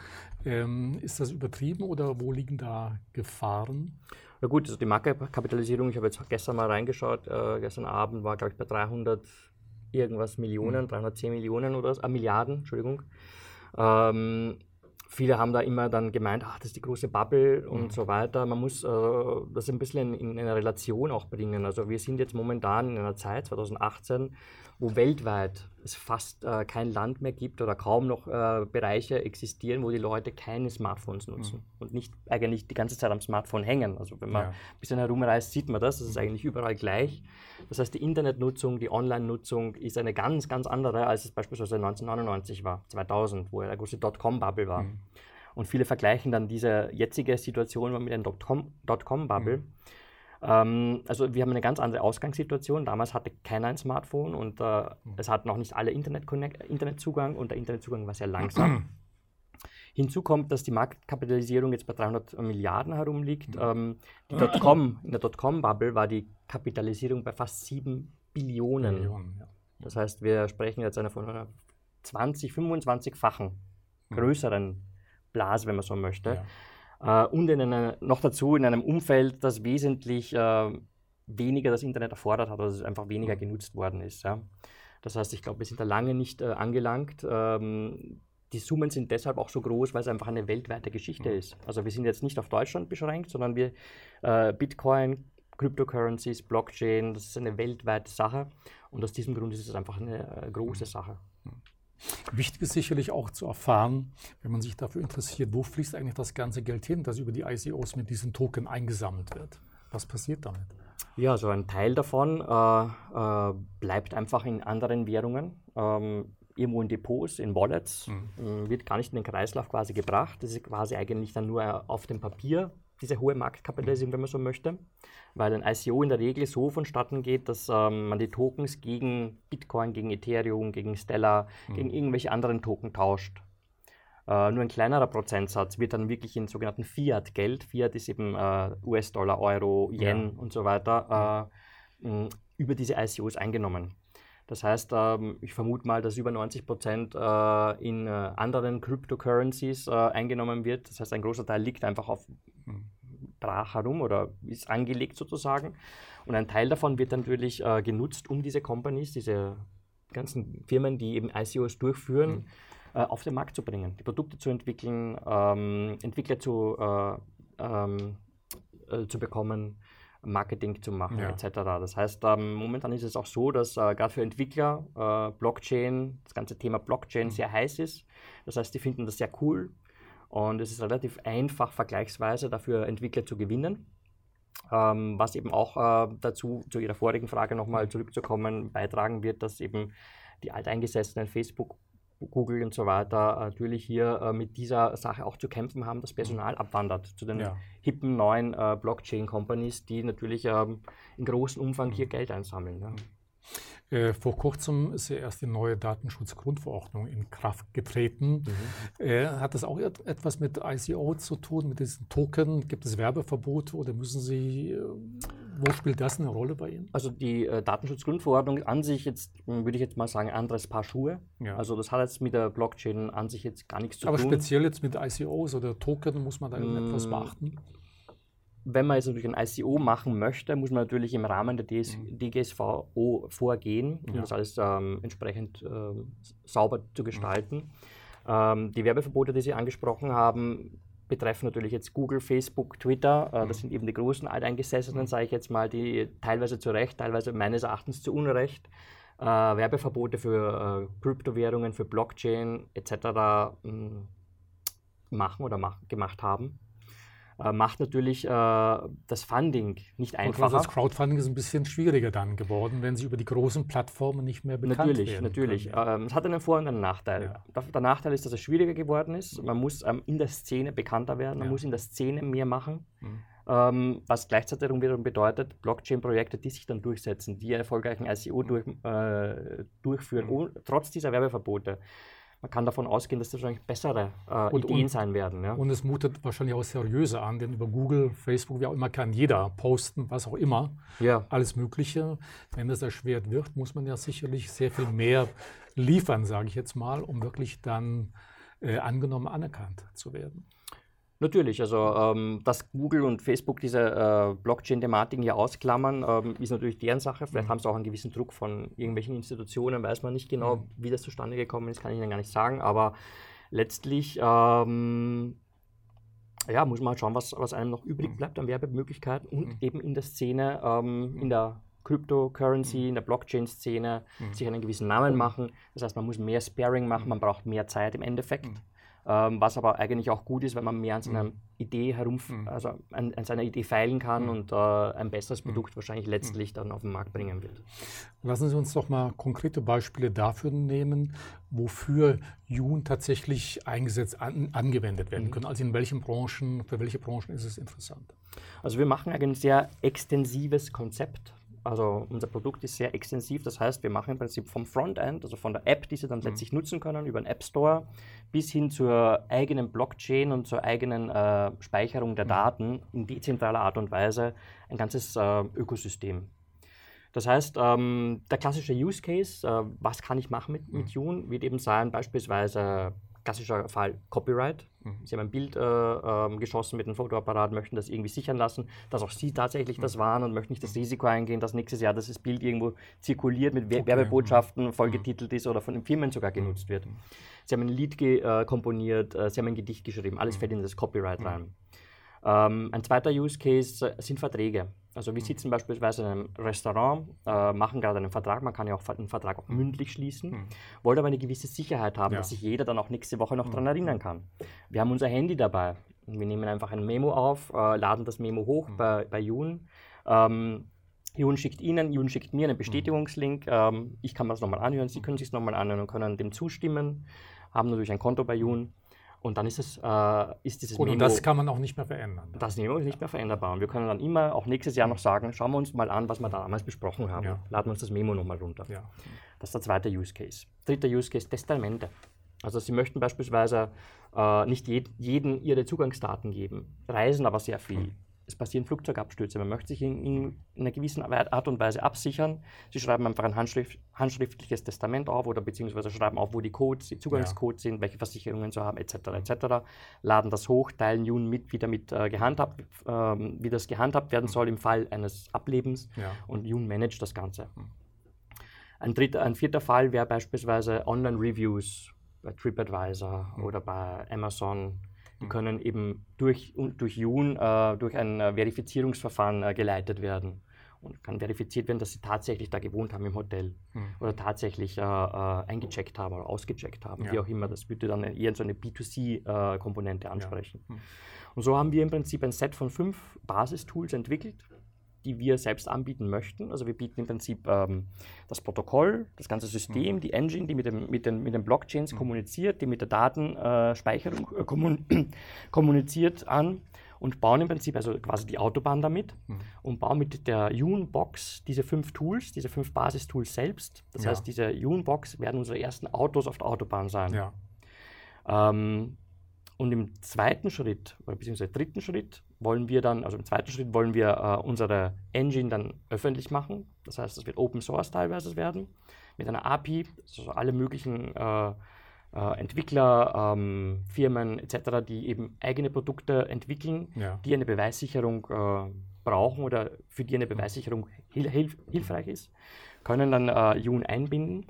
Ähm, ist das übertrieben oder wo liegen da Gefahren? Ja gut, also die Marktkapitalisierung, ich habe jetzt gestern mal reingeschaut, äh, gestern Abend war, glaube ich, bei 300 irgendwas Millionen, mhm. 310 Millionen oder so, äh, Milliarden, Entschuldigung. Ähm, viele haben da immer dann gemeint, ach, das ist die große Bubble und mhm. so weiter. Man muss äh, das ein bisschen in, in eine Relation auch bringen. Also wir sind jetzt momentan in einer Zeit, 2018, wo weltweit es fast äh, kein Land mehr gibt oder kaum noch äh, Bereiche existieren, wo die Leute keine Smartphones nutzen mhm. und nicht eigentlich die ganze Zeit am Smartphone hängen. Also wenn man ja. ein bisschen herumreist, sieht man das, das ist mhm. eigentlich überall gleich. Das heißt, die Internetnutzung, die Online-Nutzung ist eine ganz, ganz andere, als es beispielsweise 1999 war, 2000, wo ja der große Dotcom-Bubble war. Mhm. Und viele vergleichen dann diese jetzige Situation mit der Dotcom-Bubble. Mhm. Ähm, also wir haben eine ganz andere Ausgangssituation. Damals hatte keiner ein Smartphone und äh, mhm. es hatten noch nicht alle Internet Internetzugang und der Internetzugang war sehr langsam. Hinzu kommt, dass die Marktkapitalisierung jetzt bei 300 Milliarden herumliegt. Mhm. Ähm, die Dotcom, in der Dotcom-Bubble war die Kapitalisierung bei fast 7 Billionen. Billionen ja. Das heißt, wir sprechen jetzt eine von einer 20, 25-fachen mhm. größeren Blase, wenn man so möchte. Ja. Äh, und in einer, noch dazu in einem Umfeld, das wesentlich äh, weniger das Internet erfordert hat, also einfach weniger mhm. genutzt worden ist. Ja. Das heißt, ich glaube, wir sind da lange nicht äh, angelangt. Ähm, die Summen sind deshalb auch so groß, weil es einfach eine weltweite Geschichte mhm. ist. Also wir sind jetzt nicht auf Deutschland beschränkt, sondern wir äh, Bitcoin, Cryptocurrencies, Blockchain, das ist eine weltweite Sache. Und aus diesem Grund ist es einfach eine äh, große mhm. Wichtig ist sicherlich auch zu erfahren, wenn man sich dafür interessiert, wo fließt eigentlich das ganze Geld hin, das über die ICOs mit diesen Token eingesammelt wird. Was passiert damit? Ja, so ein Teil davon äh, äh, bleibt einfach in anderen Währungen. Ähm, irgendwo in Depots, in Wallets, mhm. wird gar nicht in den Kreislauf quasi gebracht. Das ist quasi eigentlich dann nur auf dem Papier diese hohe Marktkapitalisierung, wenn man so möchte, weil ein ICO in der Regel so vonstatten geht, dass ähm, man die Tokens gegen Bitcoin, gegen Ethereum, gegen Stellar, mhm. gegen irgendwelche anderen Token tauscht. Äh, nur ein kleinerer Prozentsatz wird dann wirklich in sogenannten Fiat-Geld, Fiat ist eben äh, US-Dollar, Euro, Yen ja. und so weiter, äh, über diese ICOs eingenommen. Das heißt, ähm, ich vermute mal, dass über 90 Prozent äh, in äh, anderen Cryptocurrencies äh, eingenommen wird. Das heißt, ein großer Teil liegt einfach auf brach herum oder ist angelegt sozusagen. Und ein Teil davon wird natürlich genutzt, um diese Companies, diese ganzen Firmen, die eben ICOs durchführen, mhm äh, auf den Markt zu bringen, die Produkte zu entwickeln, ähm, Entwickler zu, äh, ähm, äh, zu bekommen, Marketing zu machen, ja. etc. Das heißt, ähm, momentan ist es auch so, dass äh, gerade für Entwickler äh, Blockchain, das ganze Thema Blockchain mhm. sehr heiß ist. Das heißt, die finden das sehr cool und es ist relativ einfach vergleichsweise dafür Entwickler zu gewinnen. Ähm, was eben auch äh, dazu, zu Ihrer vorigen Frage nochmal mhm. zurückzukommen, beitragen wird, dass eben die alteingesessenen Facebook Google und so weiter natürlich hier äh, mit dieser Sache auch zu kämpfen haben, dass Personal mhm. abwandert zu den ja. hippen neuen äh, Blockchain-Companies, die natürlich ähm, in großem Umfang hier mhm. Geld einsammeln. Ja. Äh, vor kurzem ist ja erst die neue Datenschutzgrundverordnung in Kraft getreten. Mhm. Äh, hat das auch etwas mit ICO zu tun, mit diesen Token? Gibt es Werbeverbote oder müssen Sie, äh, wo spielt das eine Rolle bei Ihnen? Also die äh, Datenschutzgrundverordnung an sich jetzt, hm, würde ich jetzt mal sagen, anderes Paar Schuhe. Ja. Also das hat jetzt mit der Blockchain an sich jetzt gar nichts zu Aber tun. Aber speziell jetzt mit ICOs oder Token muss man da irgendetwas mmh. beachten? Wenn man jetzt natürlich ein ICO machen möchte, muss man natürlich im Rahmen der DS, mhm. DGSVO vorgehen, um ja. das alles ähm, entsprechend äh, sauber zu gestalten. Mhm. Ähm, die Werbeverbote, die Sie angesprochen haben, betreffen natürlich jetzt Google, Facebook, Twitter. Äh, mhm. Das sind eben die großen Alteingesessenen, mhm. sage ich jetzt mal, die teilweise zu Recht, teilweise meines Erachtens zu Unrecht äh, Werbeverbote für äh, Kryptowährungen, für Blockchain etc. Mh, hm, machen oder mach, gemacht haben äh, macht natürlich äh, das Funding nicht einfacher. Das Crowdfunding ist ein bisschen schwieriger dann geworden, wenn sie über die großen Plattformen nicht mehr bekannt natürlich, werden. Natürlich, natürlich. Ähm, es hat einen Vor- und einen Nachteil. Ja. Der Nachteil ist, dass es schwieriger geworden ist. Man muss ähm, in der Szene bekannter werden, man ja. muss in der Szene mehr machen. Mhm. Ähm, was gleichzeitig wiederum bedeutet, Blockchain-Projekte, die sich dann durchsetzen, die erfolgreichen ICO durch, äh, durchführen, mhm. trotz dieser Werbeverbote man kann davon ausgehen, dass das wahrscheinlich bessere äh, und, Ideen und, sein werden. Ja. Und es mutet wahrscheinlich auch seriöser an, denn über Google, Facebook, wie auch immer, kann jeder posten, was auch immer. Ja. Alles Mögliche. Wenn das erschwert wird, muss man ja sicherlich sehr viel mehr liefern, sage ich jetzt mal, um wirklich dann äh, angenommen anerkannt zu werden. Natürlich, also ähm, dass Google und Facebook diese äh, Blockchain-Thematiken hier ausklammern, ähm, ist natürlich deren Sache. Vielleicht mhm. haben sie auch einen gewissen Druck von irgendwelchen Institutionen, weiß man nicht genau, mhm. wie das zustande gekommen ist, kann ich Ihnen gar nicht sagen. Aber letztlich ähm, ja, muss man halt schauen, was, was einem noch übrig mhm. bleibt an Werbemöglichkeiten und mhm. eben in der Szene, ähm, in der Cryptocurrency, mhm. in der Blockchain-Szene mhm. sich einen gewissen Namen machen. Das heißt, man muss mehr Sparing machen, man braucht mehr Zeit im Endeffekt. Ähm, was aber eigentlich auch gut ist, wenn man mehr an seiner mhm. Idee herum, mhm. also an, an, seiner Idee feilen kann mhm. und äh, ein besseres mhm. Produkt wahrscheinlich letztlich dann auf den Markt bringen wird. Lassen Sie uns doch mal konkrete Beispiele dafür nehmen, wofür Jun tatsächlich eingesetzt, an, angewendet werden mhm. können. Also in welchen Branchen, für welche Branchen ist es interessant? Also wir machen ein sehr extensives Konzept also unser Produkt ist sehr extensiv, das heißt, wir machen im Prinzip vom Frontend, also von der App, die Sie dann mhm. letztlich nutzen können, über den App Store, bis hin zur eigenen Blockchain und zur eigenen äh, Speicherung der mhm. Daten in dezentraler Art und Weise ein ganzes äh, Ökosystem. Das heißt, ähm, der klassische Use Case, äh, was kann ich machen mit, mit June, mhm. wird eben sein, beispielsweise klassischer Fall Copyright. Mhm. Sie haben ein Bild äh, äh, geschossen mit einem Fotoapparat, möchten das irgendwie sichern lassen, dass auch Sie tatsächlich mhm. das waren und möchten nicht das Risiko eingehen, dass nächstes Jahr das Bild irgendwo zirkuliert mit okay. Werbebotschaften, mhm. vollgetitelt ist oder von den Firmen sogar genutzt wird. Sie haben ein Lied äh, komponiert, äh, Sie haben ein Gedicht geschrieben, alles fällt in das Copyright rein. Ähm, ein zweiter Use Case sind Verträge. Also wir sitzen beispielsweise in einem Restaurant, äh, machen gerade einen Vertrag, man kann ja auch einen Vertrag auch mündlich schließen, mhm. wollen aber eine gewisse Sicherheit haben, ja. dass sich jeder dann auch nächste Woche noch mhm. daran erinnern kann. Wir haben unser Handy dabei. Wir nehmen einfach ein Memo auf, äh, laden das Memo hoch mhm. bei, bei Jun. Ähm, Jun schickt Ihnen, Jun schickt mir einen Bestätigungslink. Ähm, ich kann mir das nochmal anhören, Sie können sich es nochmal anhören und können dem zustimmen, haben natürlich ein Konto bei Jun. Und dann ist, es, äh, ist dieses und, Memo... Und das kann man auch nicht mehr verändern. Das Memo ist nicht mehr veränderbar. Und wir können dann immer, auch nächstes Jahr noch sagen, schauen wir uns mal an, was wir damals besprochen haben. Ja. Laden wir uns das Memo nochmal runter. Ja. Das ist der zweite Use Case. Dritter Use Case, Testamente. Also Sie möchten beispielsweise äh, nicht jed jeden Ihre Zugangsdaten geben, reisen aber sehr viel. Hm es passieren Flugzeugabstürze. Man möchte sich in, in, einer gewissen Art und Weise absichern. Sie schreiben einfach ein handschrift, handschriftliches Testament auf oder beziehungsweise schreiben auf, wo die Codes, die Zugangscodes ja. sind, welche Versicherungen sie haben, etc. etc. Laden das hoch, teilen Jun mit, wie damit äh, gehandhabt, äh, wie das gehandhabt werden soll im Fall eines Ablebens ja. und Jun managt das Ganze. Hm. Ein, dritter, ein vierter Fall wäre beispielsweise Online-Reviews bei TripAdvisor mhm. oder bei Amazon die können eben durch, durch Jun, äh, durch ein äh, Verifizierungsverfahren äh, geleitet werden. Und kann verifiziert werden, dass sie tatsächlich da gewohnt haben im Hotel mhm. oder tatsächlich äh, äh, eingecheckt haben oder ausgecheckt haben, ja. wie auch immer. Das würde dann eher so eine B2C-Komponente ansprechen. Ja. Mhm. Und so haben wir im Prinzip ein Set von fünf Basistools entwickelt, die wir selbst anbieten möchten. Also wir bieten im Prinzip ähm, das Protokoll, das ganze System, mhm. die Engine, die mit, dem, mit, den, mit den Blockchains mhm. kommuniziert, die mit der Datenspeicherung äh, kommun kommuniziert an und bauen im Prinzip also quasi die Autobahn damit mhm. und bauen mit der Unbox diese fünf Tools, diese fünf Basistools selbst. Das ja. heißt, diese Unbox werden unsere ersten Autos auf der Autobahn sein. Ja. Ähm, und im zweiten Schritt, oder beziehungsweise dritten Schritt, wollen wir dann, also im zweiten Schritt wollen wir äh, unsere Engine dann öffentlich machen. Das heißt, es wird Open Source teilweise werden, mit einer API, also alle möglichen äh, äh, Entwickler, ähm, Firmen etc., die eben eigene Produkte entwickeln, ja. die eine Beweissicherung äh, brauchen oder für die eine Beweissicherung hil hilf hilfreich ist, können dann äh, Jun einbinden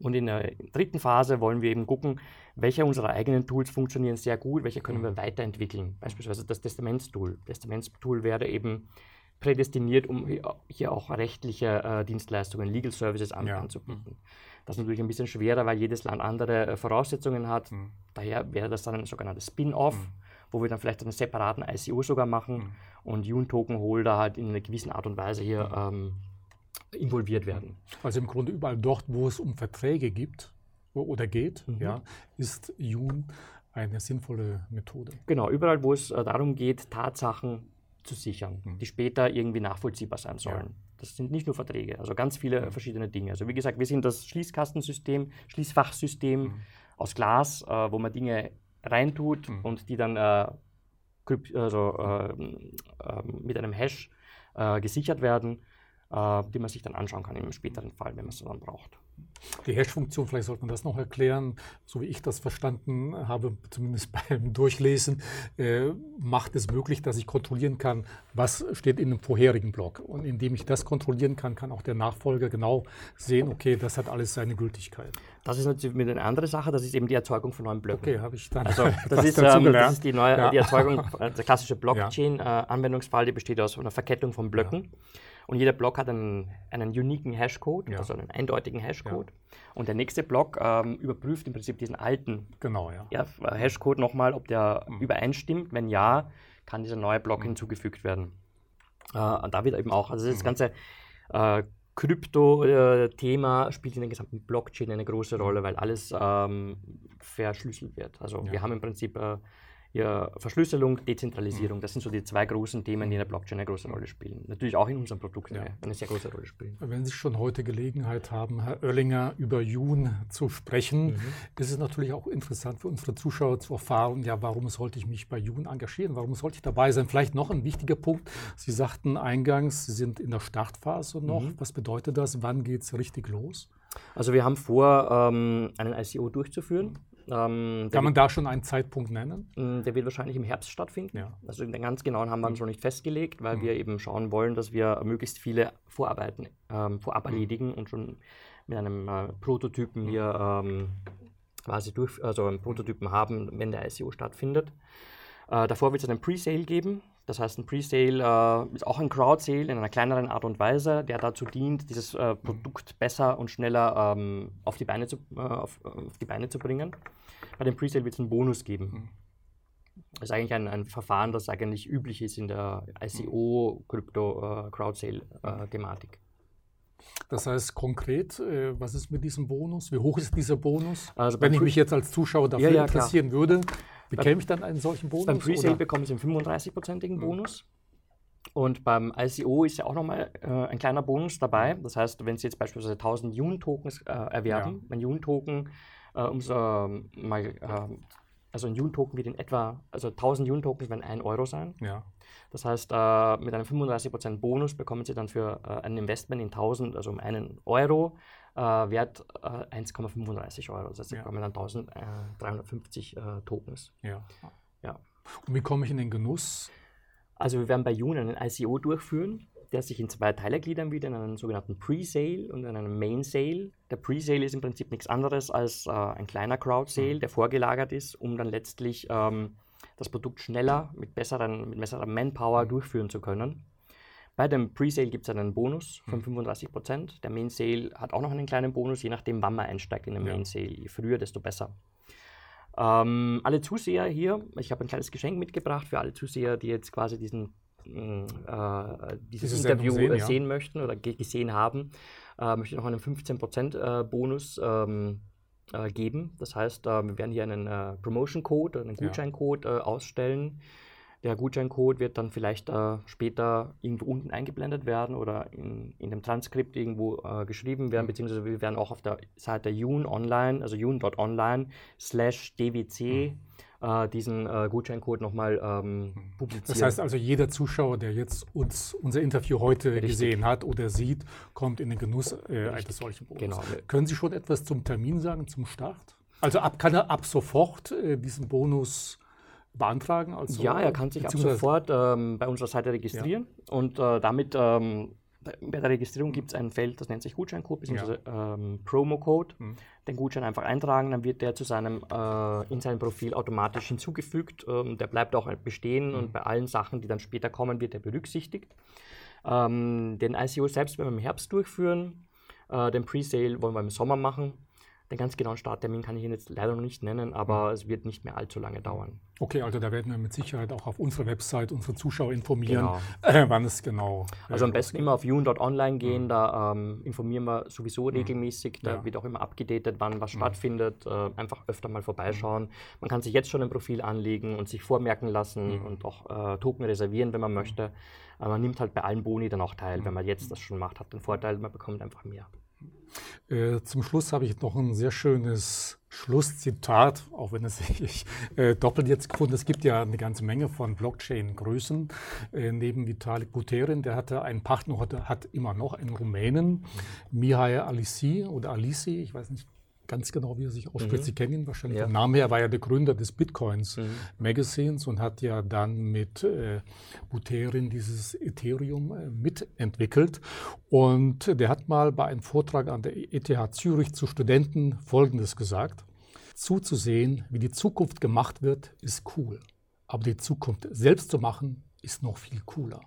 und in der dritten Phase wollen wir eben gucken, welche unserer eigenen Tools funktionieren sehr gut, welche können wir mhm. weiterentwickeln. Beispielsweise das Testamentstool. Testamentstool wäre eben prädestiniert, um hier auch rechtliche äh, Dienstleistungen, Legal Services an, ja. anzubieten. Mhm. Das ist natürlich ein bisschen schwerer, weil jedes Land andere äh, Voraussetzungen hat. Mhm. Daher wäre das dann ein sogenanntes Spin-off, mhm. wo wir dann vielleicht einen separaten ICO sogar machen mhm. und June-Token-Holder halt in einer gewissen Art und Weise hier mhm. ähm, involviert werden. Also im Grunde überall dort, wo es um Verträge gibt oder geht, mhm. ja, ist Jun eine sinnvolle Methode. Genau, überall, wo es äh, darum geht, Tatsachen zu sichern, mhm. die später irgendwie nachvollziehbar sein sollen. Ja. Das sind nicht nur Verträge, also ganz viele mhm. verschiedene Dinge. Also wie gesagt, wir sind das Schließkastensystem, Schließfachsystem mhm. aus Glas, äh, wo man Dinge reintut mhm. und die dann äh, also, äh, mit einem Hash äh, gesichert werden die man sich dann anschauen kann im späteren Fall, wenn man es dann braucht. Die Hash-Funktion, vielleicht sollte man das noch erklären, so wie ich das verstanden habe, zumindest beim Durchlesen, äh, macht es möglich, dass ich kontrollieren kann, was steht in dem vorherigen Block. Und indem ich das kontrollieren kann, kann auch der Nachfolger genau sehen, okay, das hat alles seine Gültigkeit. Das ist natürlich mit eine andere Sache, das ist eben die Erzeugung von neuen Blöcken. Okay, habe ich dann. Also das, ist, ähm, das ist, die, neue, ja. die Erzeugung, äh, der klassische Blockchain-Anwendungsfall, die besteht aus einer Verkettung von Blöcken. Ja. Und jeder Block hat einen, einen uniken Hashcode, ja. also einen eindeutigen Hashcode. Ja. Und der nächste Block ähm, überprüft im Prinzip diesen alten genau, ja. Ja, Hashcode nochmal, ob der mhm. übereinstimmt. Wenn ja, kann dieser neue Block mhm. hinzugefügt werden. Äh, und da wird eben auch, also das mhm. ganze äh, Krypto-Thema spielt in der gesamten Blockchain eine große mhm. Rolle, weil alles ähm, verschlüsselt wird. Also wir haben im Prinzip äh, ja, Verschlüsselung, Dezentralisierung, mhm. das sind so die zwei großen Themen, die in der Blockchain eine große Rolle spielen. Natürlich auch in unserem Produkt ja. eine sehr große Rolle spielen. Wenn Sie schon heute Gelegenheit haben, Herr Oerlinger, über Jun zu sprechen, mhm. ist es natürlich auch interessant für unsere Zuschauer zu erfahren, ja, warum sollte ich mich bei Jun engagieren? Warum sollte ich dabei sein? Vielleicht noch ein wichtiger Punkt. Sie sagten eingangs, Sie sind in der Startphase noch. Mhm. Was bedeutet das? Wann geht es richtig los? Also wir haben vor, ähm, einen ICO durchzuführen. Ähm, Kann man da schon einen Zeitpunkt nennen? Mm, der wird wahrscheinlich im Herbst stattfinden. Ja. Also den ganz genauen haben wir uns mhm. noch nicht festgelegt, weil mhm. wir eben schauen wollen, dass wir möglichst viele Vorarbeiten ähm, vorab mhm. erledigen und schon mit einem äh, Prototypen hier ähm, quasi durch, also einen Prototypen haben, wenn der ICO stattfindet. Äh, davor wird es einen Pre-Sale geben. Das heißt, ein Pre-Sale äh, ist auch ein Crowd-Sale in einer kleineren Art und Weise, der dazu dient, dieses äh, Produkt besser und schneller ähm, auf, die Beine zu, äh, auf, auf, die Beine zu bringen. Bei dem Pre-Sale wird es einen Bonus geben. Das ist eigentlich ein, ein Verfahren, das eigentlich üblich ist in der ICO, Krypto, äh. Äh, das heißt konkret, äh, was ist mit diesem Bonus? Wie hoch ist dieser Bonus? Also Wenn ich mich jetzt als Zuschauer dafür ja, ja, interessieren klar. würde, bekäme ich dann einen solchen Bonus? Beim Presale bekommen Sie einen 35-prozentigen mhm. Bonus. Und beim ICO ist ja auch nochmal äh, ein kleiner Bonus dabei. Das heißt, wenn Sie jetzt beispielsweise 1000 Jun-Tokens äh, erwerben, ja. ein Jun-Token, äh, um so mal, äh, also ein Jun-Token wird in etwa, also 1000 Jun-Tokens werden 1 Euro sein. Ja. Das heißt, äh, mit einem 35% Bonus bekommen Sie dann für äh, ein Investment in 1000, also um einen Euro, Wert 1,35 Euro. Das heißt, Sie ja. bekommen dann 1350 Tokens. Ja. ja. Und wie komme ich in den Genuss also wir werden bei Jun einen ICO durchführen, der sich in zwei Teile gliedern wird, in einen sogenannten Pre-Sale und in einen Main-Sale. Der Pre-Sale ist im Prinzip nichts anderes als äh, ein kleiner Crowd-Sale, mhm. der vorgelagert ist, um dann letztlich ähm, das Produkt schneller mit, besseren, mit besserer Manpower mhm. durchführen zu können. Bei dem Pre-Sale gibt es einen Bonus von 35%. Mhm. Der Main-Sale hat auch noch einen kleinen Bonus, je nachdem, wann man einsteigt in den Main-Sale. Je früher, desto besser. Ähm, alle Zuseher hier, ich habe ein kleines Geschenk mitgebracht für alle Zuseher, die jetzt quasi diesen, mm, äh, dieses, dieses Interview sehen, ja. sehen, möchten oder gesehen haben, äh, möchte ich noch einen 15% äh, Bonus ähm, äh, geben. Das heißt, äh, wir werden hier einen äh, Promotion-Code, einen Gutscheincode ausstellen der Gutscheincode wird dann vielleicht äh, später irgendwo unten eingeblendet werden oder in, in dem Transkript irgendwo äh, geschrieben werden, mhm. beziehungsweise wir werden auch auf der Seite Jun online, also jun.online slash dwc mhm. äh, diesen äh, Gutscheincode nochmal ähm, mhm. publizieren. Das heißt also, jeder Zuschauer, der jetzt uns unser Interview heute Richtig. gesehen hat oder sieht, kommt in den Genuss äh, eines solchen Bonus. Genau. Können Sie schon etwas zum Termin sagen, zum Start? Also ab, kann er ab sofort äh, diesen Bonus beantragen? Also, ja, er kann sich ab sofort ähm, bei unserer Seite registrieren ja. und äh, damit ähm, bei der Registrierung gibt es ein Feld, das nennt sich Gutscheincode bzw. Ja. Ähm, Promo-Code. Mhm. Den Gutschein einfach eintragen, dann wird der zu seinem, äh, in seinem Profil automatisch hinzugefügt. Ähm, der bleibt auch bestehen mhm. und bei allen Sachen, die dann später kommen, wird er berücksichtigt. Ähm, den ICO selbst werden wir im Herbst durchführen. Äh, den Pre-Sale wollen wir im Sommer machen. Den ganz genauen Starttermin kann ich Ihnen jetzt leider noch nicht nennen, aber mhm. es wird nicht mehr allzu lange dauern. Okay, also da werden wir mit Sicherheit auch auf unserer Website unsere Zuschauer informieren, genau. äh, wann es genau. Also am besten immer auf jun.online gehen, mhm. da ähm, informieren wir sowieso mhm. regelmäßig, da ja. wird auch immer abgedatet, wann was mhm. stattfindet. Äh, einfach öfter mal vorbeischauen. Mhm. Man kann sich jetzt schon ein Profil anlegen und sich vormerken lassen mhm. und auch äh, Token reservieren, wenn man möchte. Aber man nimmt halt bei allen Boni dann auch teil, wenn man jetzt das schon macht, hat den Vorteil, man bekommt einfach mehr. Äh, zum Schluss habe ich noch ein sehr schönes Schlusszitat, auch wenn es sich äh, doppelt jetzt gefunden. Es gibt ja eine ganze Menge von Blockchain-Größen. Äh, neben Vitalik Buterin, der hatte einen Partner, hat, hat immer noch einen Rumänen, Mihai Alisi oder Alisi, ich weiß nicht ganz genau, wie er sich ausspricht. Mhm. Sie kennen ihn wahrscheinlich ja. vom Namen her, war ja der Gründer des Bitcoins mhm. Magazines und hat ja dann mit äh, Buterin dieses Ethereum äh, mitentwickelt. Und der hat mal bei einem Vortrag an der ETH Zürich zu Studenten Folgendes gesagt. Zuzusehen, wie die Zukunft gemacht wird, ist cool. Aber die Zukunft selbst zu machen, ist noch viel cooler.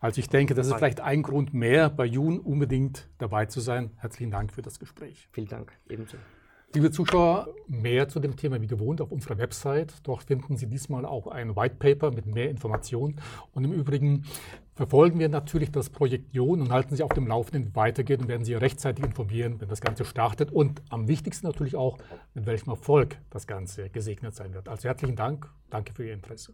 Also ich denke, das ist vielleicht ein Grund mehr, bei Jun unbedingt dabei zu sein. Herzlichen Dank für das Gespräch. Vielen Dank, ebenso. Liebe Zuschauer, mehr zu dem Thema wie gewohnt auf unserer Website. Dort finden Sie diesmal auch ein White Paper mit mehr Informationen. Und im Übrigen verfolgen wir natürlich das Projekt Jon und halten Sie auf dem Laufenden, wie weitergeht und werden Sie rechtzeitig informieren, wenn das Ganze startet. Und am wichtigsten natürlich auch, mit welchem Erfolg das Ganze gesegnet sein wird. Also herzlichen Dank. Danke für Ihr Interesse.